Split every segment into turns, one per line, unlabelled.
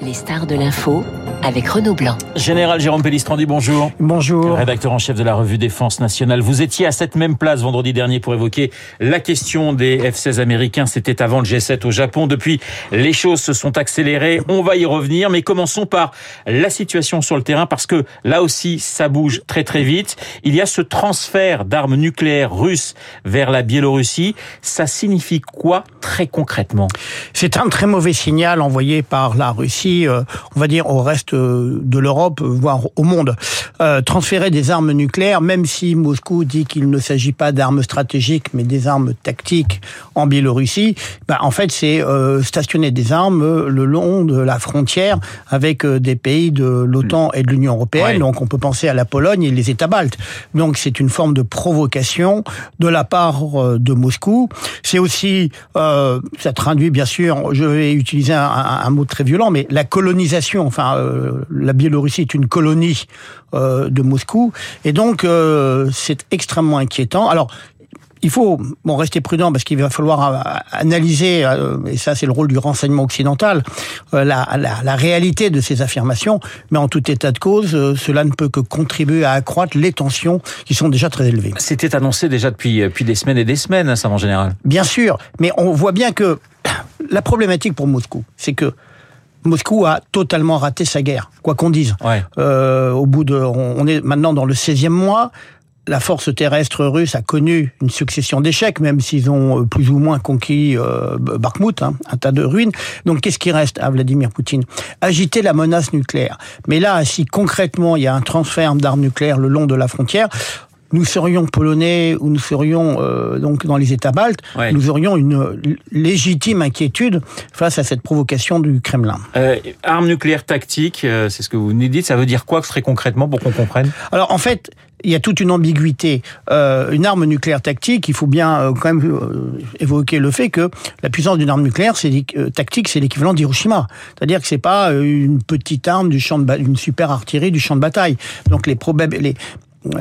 Les stars de l'info avec Renaud Blanc.
Général Jérôme Pellistrandi, bonjour.
Bonjour.
Rédacteur en chef de la revue Défense nationale. Vous étiez à cette même place vendredi dernier pour évoquer la question des F-16 américains. C'était avant le G7 au Japon. Depuis, les choses se sont accélérées. On va y revenir, mais commençons par la situation sur le terrain parce que là aussi, ça bouge très très vite. Il y a ce transfert d'armes nucléaires russes vers la Biélorussie. Ça signifie quoi très concrètement?
C'est un très mauvais signal envoyé par la Russie, euh, on va dire au reste euh, de l'Europe, voire au monde. Euh, transférer des armes nucléaires, même si Moscou dit qu'il ne s'agit pas d'armes stratégiques, mais des armes tactiques en Biélorussie, bah, en fait c'est stationner des armes le long de la frontière avec des pays de l'OTAN et de l'Union européenne. Donc on peut penser à la Pologne et les États baltes. Donc c'est une forme de provocation de la part de Moscou. C'est aussi, ça traduit bien sûr, je vais utiliser un, un mot très violent, mais la colonisation, enfin, euh, la Biélorussie est une colonie euh, de Moscou, et donc euh, c'est extrêmement inquiétant. Alors, il faut bon, rester prudent parce qu'il va falloir analyser, et ça c'est le rôle du renseignement occidental, la, la, la, réalité de ces affirmations, mais en tout état de cause, cela ne peut que contribuer à accroître les tensions qui sont déjà très élevées.
C'était annoncé déjà depuis, depuis des semaines et des semaines, ça en général.
Bien sûr, mais on voit bien que la problématique pour Moscou, c'est que Moscou a totalement raté sa guerre, quoi qu'on dise. Euh, au bout de, on est maintenant dans le 16e mois. La force terrestre russe a connu une succession d'échecs, même s'ils ont euh, plus ou moins conquis euh, Bakhmut, hein, un tas de ruines. Donc qu'est-ce qui reste à Vladimir Poutine? Agiter la menace nucléaire. Mais là, si concrètement il y a un transfert d'armes nucléaires le long de la frontière, nous serions polonais ou nous serions euh, donc dans les États baltes, nous aurions une légitime inquiétude face à cette provocation du Kremlin.
Euh, armes nucléaires tactiques, euh, c'est ce que vous nous dites. Ça veut dire quoi très concrètement pour qu'on comprenne?
Alors en fait, il y a toute une ambiguïté. Euh, une arme nucléaire tactique, il faut bien euh, quand même euh, évoquer le fait que la puissance d'une arme nucléaire c'est tactique, c'est l'équivalent d'Hiroshima. C'est-à-dire que c'est pas une petite arme du champ de une super artillerie du champ de bataille. Donc les les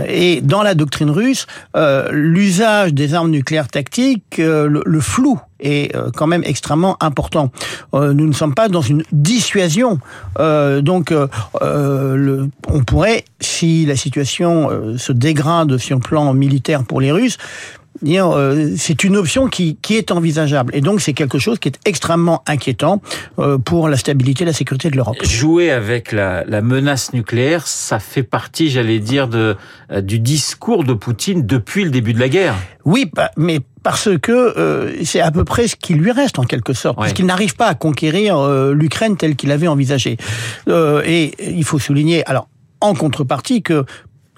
et dans la doctrine russe, euh, l'usage des armes nucléaires tactiques, euh, le, flou est euh, quand même extrêmement important. nous ne sommes pas dans une dissuasion. donc, on pourrait, si la situation se dégrade sur le plan militaire pour les Russes, euh, c'est une option qui, qui est envisageable. Et donc, c'est quelque chose qui est extrêmement inquiétant euh, pour la stabilité et la sécurité de l'Europe.
Jouer avec la, la, menace nucléaire, ça fait partie, j'allais dire, de, euh, du discours de Poutine depuis le début de la guerre.
Oui, mais parce que c'est à peu près ce qui lui reste en quelque sorte, parce qu'il n'arrive pas à conquérir l'Ukraine telle qu'il avait envisagé. et il faut souligner, alors en contrepartie, que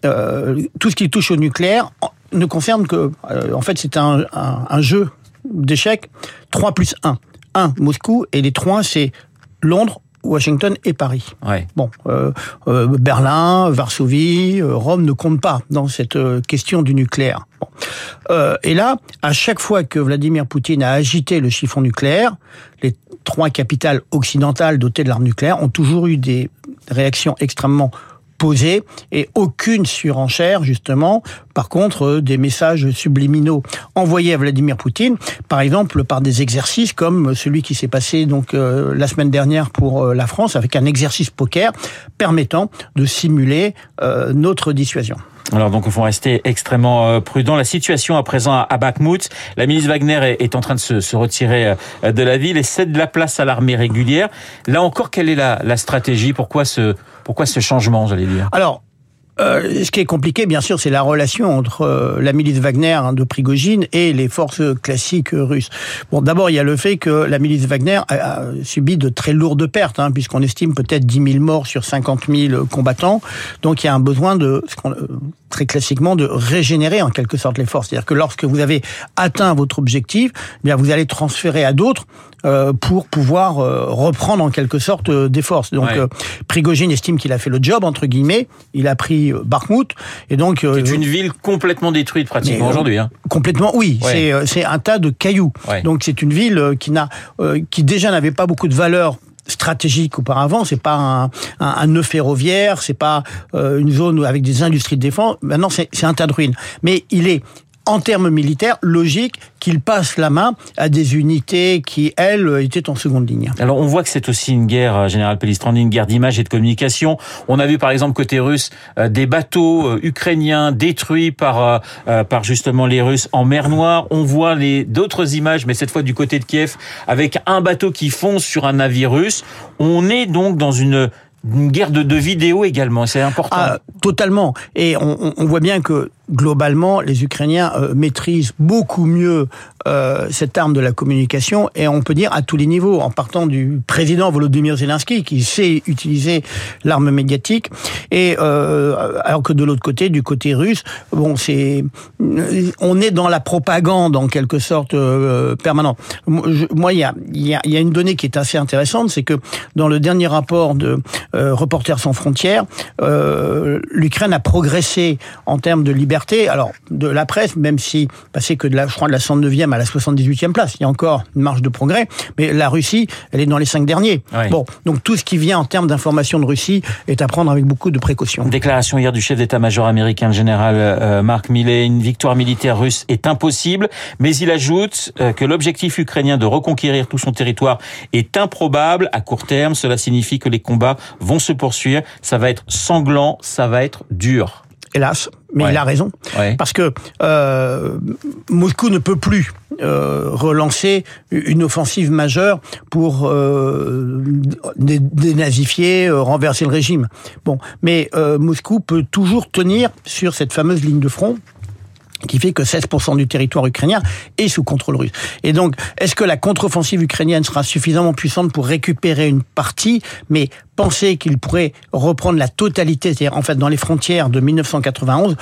tout ce qui touche au nucléaire ne concerne que, euh, en fait, c'est un, un, jeu d'échecs 3 plus 1. 1, Moscou, et les 3, c'est Londres, Washington et Paris.
Ouais.
Bon, euh, euh, Berlin, Varsovie, Rome ne comptent pas dans cette question du nucléaire. Bon. et là, à chaque fois que Vladimir Poutine a agité le chiffon nucléaire, les trois capitales occidentales dotées de l'arme nucléaire ont toujours eu des réactions extrêmement posée et aucune surenchère justement. Par contre, euh, des messages subliminaux envoyés à Vladimir Poutine, par exemple par des exercices comme celui qui s'est passé donc euh, la semaine dernière pour euh, la France avec un exercice poker permettant de simuler notre dissuasion.
Alors donc il faut rester extrêmement prudent. La situation à présent à Bakhmut, la milice Wagner est en train de se, retirer de la ville et cède la place à l'armée régulière. Là encore, quelle est la, stratégie? Pourquoi ce pourquoi ce changement, j'allais dire?
Alors, euh, ce qui est compliqué, bien sûr, c'est la relation entre euh, la milice Wagner hein, de Prigogine et les forces classiques russes. Bon, d'abord, il y a le fait que la milice Wagner a, subi de très lourdes pertes, hein, puisqu'on estime peut-être 10 000 morts sur 50 000 combattants. Donc, il y a un besoin de, ce euh, très classiquement, de régénérer en quelque sorte les forces. C'est-à-dire que lorsque vous avez atteint votre objectif, eh bien, vous allez transférer à d'autres pour pouvoir reprendre en quelque sorte des forces. Donc, Prigogine estime qu'il a fait le job entre guillemets. Il a pris euh, Bakhmut.
Et donc, euh, c'est une ville complètement détruite pratiquement euh, aujourd'hui. Hein.
Complètement, oui. C'est c'est un tas de cailloux. Donc c'est une ville qui n'a qui déjà n'avait pas beaucoup de valeur stratégique auparavant. C'est pas un, un, un, nœud ferroviaire, c'est pas une zone avec des industries de défense. Maintenant, c'est un tas de ruines. Mais il est en termes militaires, logique qu'il passe la main à des unités qui, elles, étaient en seconde ligne.
Alors on voit que c'est aussi une guerre, euh, Général Pellistrandi, une guerre d'image et de communication. On a vu par exemple côté russe euh, des bateaux euh, ukrainiens détruits par, par justement les Russes en mer Noire. On voit les d'autres images, mais cette fois du côté de Kiev, avec un bateau qui fonce sur un navire russe. On est donc dans une une guerre de, de vidéos également, c'est important. Ah,
totalement. Et on, on, voit bien que globalement, les Ukrainiens euh, maîtrisent beaucoup mieux euh, cette arme de la communication, et on peut dire à tous les niveaux, en partant du président Volodymyr Zelensky, qui sait utiliser l'arme médiatique, et euh, alors que de l'autre côté, du côté russe, bon, c'est, on est dans la propagande en quelque sorte euh, permanente. Moi, il y a, y, a, une donnée qui est assez intéressante, c'est que dans le dernier rapport de Reporters sans frontières, l'Ukraine a progressé en termes de liberté alors de la presse, même si passé que de la, je crois de la 109e à la 78e place, il y a encore une marge de progrès, mais la Russie, elle est dans les cinq derniers. Bon, donc tout ce qui vient en termes d'information de Russie est à prendre avec beaucoup de précautions.
Déclaration hier du chef d'état-major américain, le général euh, Mark Milley, une victoire militaire russe est impossible, mais il ajoute euh, que l'objectif ukrainien de reconquérir tout son territoire est improbable à court terme. Cela signifie que les combats vont se poursuivre. Ça va être sanglant, ça va être dur
hélas, mais il a raison, parce que euh, Moscou ne peut plus euh, relancer une offensive majeure pour euh, dénazifier, euh, renverser le régime. Bon, mais euh, Moscou peut toujours tenir sur cette fameuse ligne de front qui fait que 16% du territoire ukrainien est sous contrôle russe. Et donc, est-ce que la contre-offensive ukrainienne sera suffisamment puissante pour récupérer une partie, mais penser qu'il pourrait reprendre la totalité, c'est-à-dire en fait dans les frontières de 1991,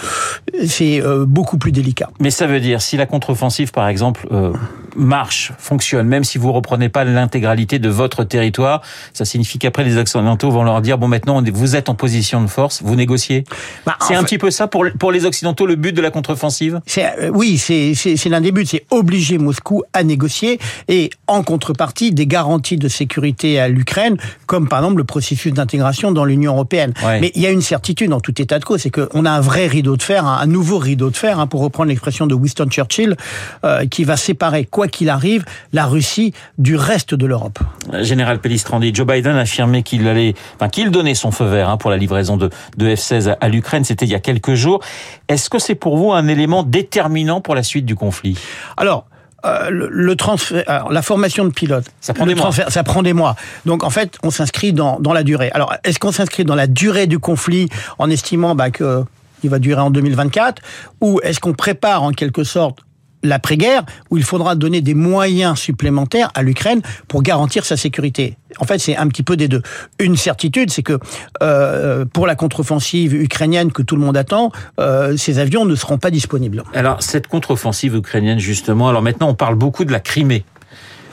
c'est euh, beaucoup plus délicat.
Mais ça veut dire, si la contre-offensive, par exemple, euh, marche, fonctionne, même si vous reprenez pas l'intégralité de votre territoire, ça signifie qu'après les Occidentaux vont leur dire, bon maintenant vous êtes en position de force, vous négociez. Bah, c'est un petit peu ça pour, pour les Occidentaux le but de la contre-offensive?
Euh, Oui, c'est l'un des buts, c'est obliger Moscou à négocier et en contrepartie des garanties de sécurité à l'Ukraine, comme par exemple le processus d'intégration dans l'Union européenne. Mais il y a une certitude en tout état de cause, c'est qu'on a un vrai rideau de fer, un, nouveau rideau de fer, hein, pour reprendre l'expression de Winston Churchill, euh, qui va séparer, quoi qu'il arrive, la Russie du reste de l'Europe.
Général Pellistrandi, Joe Biden a affirmé qu'il allait, enfin, qu'il donnait son feu vert hein, pour la livraison de, de F-16 à l'Ukraine. C'était il y a quelques jours. Est-ce que c'est pour vous un élément déterminant pour la suite du conflit?
Alors, euh, le, transfert, alors, la formation de pilote,
ça prend des mois.
Ça prend des mois. Donc en fait, on s'inscrit dans, dans la durée. Alors, est-ce qu'on s'inscrit dans la durée du conflit en estimant bah, que il va durer en 2024, ou est-ce qu'on prépare en quelque sorte l'après-guerre, où il faudra donner des moyens supplémentaires à l'Ukraine pour garantir sa sécurité. En fait, c'est un petit peu des deux. Une certitude, c'est que euh, pour la contre-offensive ukrainienne que tout le monde attend, euh, ces avions ne seront pas disponibles.
Alors, cette contre-offensive ukrainienne, justement, alors maintenant, on parle beaucoup de la Crimée.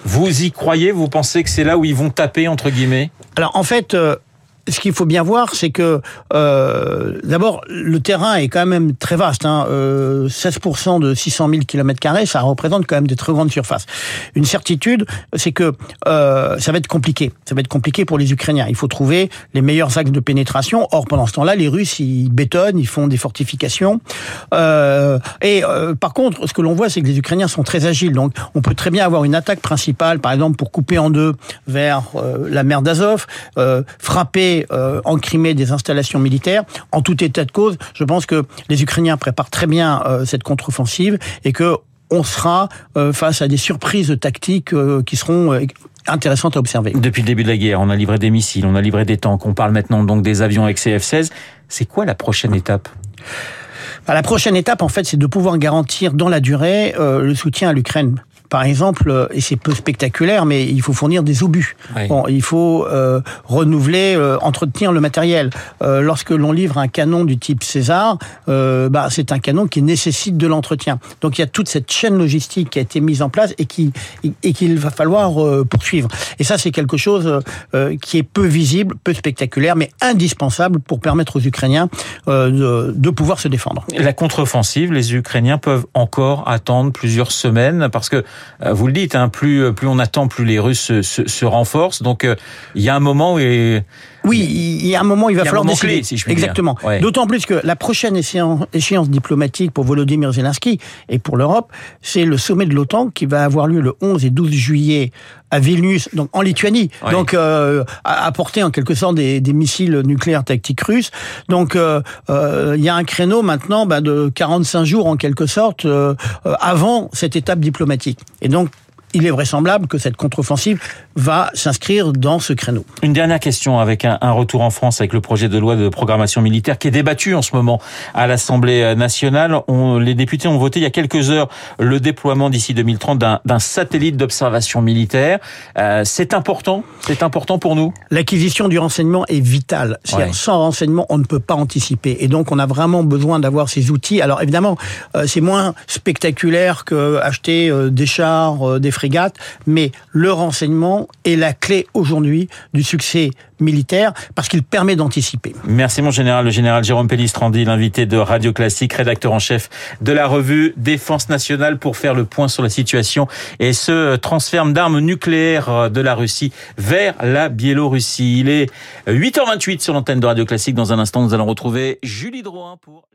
Vous y croyez? Vous pensez que c'est là où ils vont taper, entre guillemets?
Alors, en fait, euh, ce qu'il faut bien voir, c'est que euh, d'abord le terrain est quand même très vaste. Hein, euh, 16% de 600 000 km carrés, ça représente quand même des très grandes surfaces. Une certitude, c'est que euh, ça va être compliqué. Ça va être compliqué pour les Ukrainiens. Il faut trouver les meilleurs axes de pénétration. Or, pendant ce temps-là, les Russes ils bétonnent, ils font des fortifications. Euh, et euh, par contre, ce que l'on voit, c'est que les Ukrainiens sont très agiles. Donc, on peut très bien avoir une attaque principale, par exemple, pour couper en deux vers euh, la mer d'Azov, frapper euh, en Crimée des installations militaires. En tout état de cause, je pense que les Ukrainiens préparent très bien euh, cette contre-offensive et que on sera euh, face à des surprises tactiques qui seront intéressantes à observer.
Depuis le début de la guerre, on a livré des missiles, on a livré des tanks, on parle maintenant donc des avions avec CF-16. C'est quoi la prochaine étape?
Bah, La prochaine étape, en fait, c'est de pouvoir garantir dans la durée le soutien à l'Ukraine par exemple, euh, et c'est peu spectaculaire, mais il faut fournir des obus. Bon, il faut euh, renouveler, euh, entretenir le matériel. Euh, lorsque l'on livre un canon du type César, bah, c'est un canon qui nécessite de l'entretien. Donc il y a toute cette chaîne logistique qui a été mise en place et qui et qu'il va falloir poursuivre. Et ça, c'est quelque chose qui est peu visible, peu spectaculaire, mais indispensable pour permettre aux Ukrainiens de, de pouvoir se défendre.
La contre-offensive, les Ukrainiens peuvent encore attendre plusieurs semaines parce que euh, vous le dites, hein, plus plus on attend, plus les Russes se, se, renforcent. Donc euh, il y a un moment où
Oui, il y a un moment, il va
Il y a un
falloir
moment
décider.
clé, si je puis dire.
Exactement.
Ouais.
D'autant plus que la prochaine échéance, échéance diplomatique pour Volodymyr Zelensky et pour l'Europe, c'est le sommet de l'OTAN qui va avoir lieu le 11 et 12 juillet à Vilnius, donc en Lituanie.
Ouais.
Donc euh, à apporter en quelque sorte des, des missiles nucléaires tactiques russes. Donc euh, euh, il y a un créneau maintenant bah, de 45 jours en quelque sorte euh, euh, avant cette étape diplomatique. Et donc il est vraisemblable que cette contre-offensive va s'inscrire dans ce créneau.
Une dernière question avec un, un, retour en France avec le projet de loi de programmation militaire qui est débattu en ce moment à l'Assemblée nationale. On, les députés ont voté il y a quelques heures le déploiement d'ici 2030 d'un satellite d'observation militaire. Euh, c'est important, c'est important pour nous?
L'acquisition du renseignement est vitale. Ouais. Sans renseignement, on ne peut pas anticiper. Et donc, on a vraiment besoin d'avoir ces outils. Alors, évidemment, euh, c'est moins spectaculaire que acheter euh, des chars, des frégates, mais le renseignement est la clé aujourd'hui du succès militaire parce qu'il permet d'anticiper.
Merci mon général, le général Jérôme Pellistrandi, l'invité de Radio Classique, rédacteur en chef de la revue Défense nationale pour faire le point sur la situation et ce transfert d'armes nucléaires de la Russie vers la Biélorussie. Il est 8h28 sur l'antenne de Radio Classique. Dans un instant, nous allons retrouver Julie Drouin pour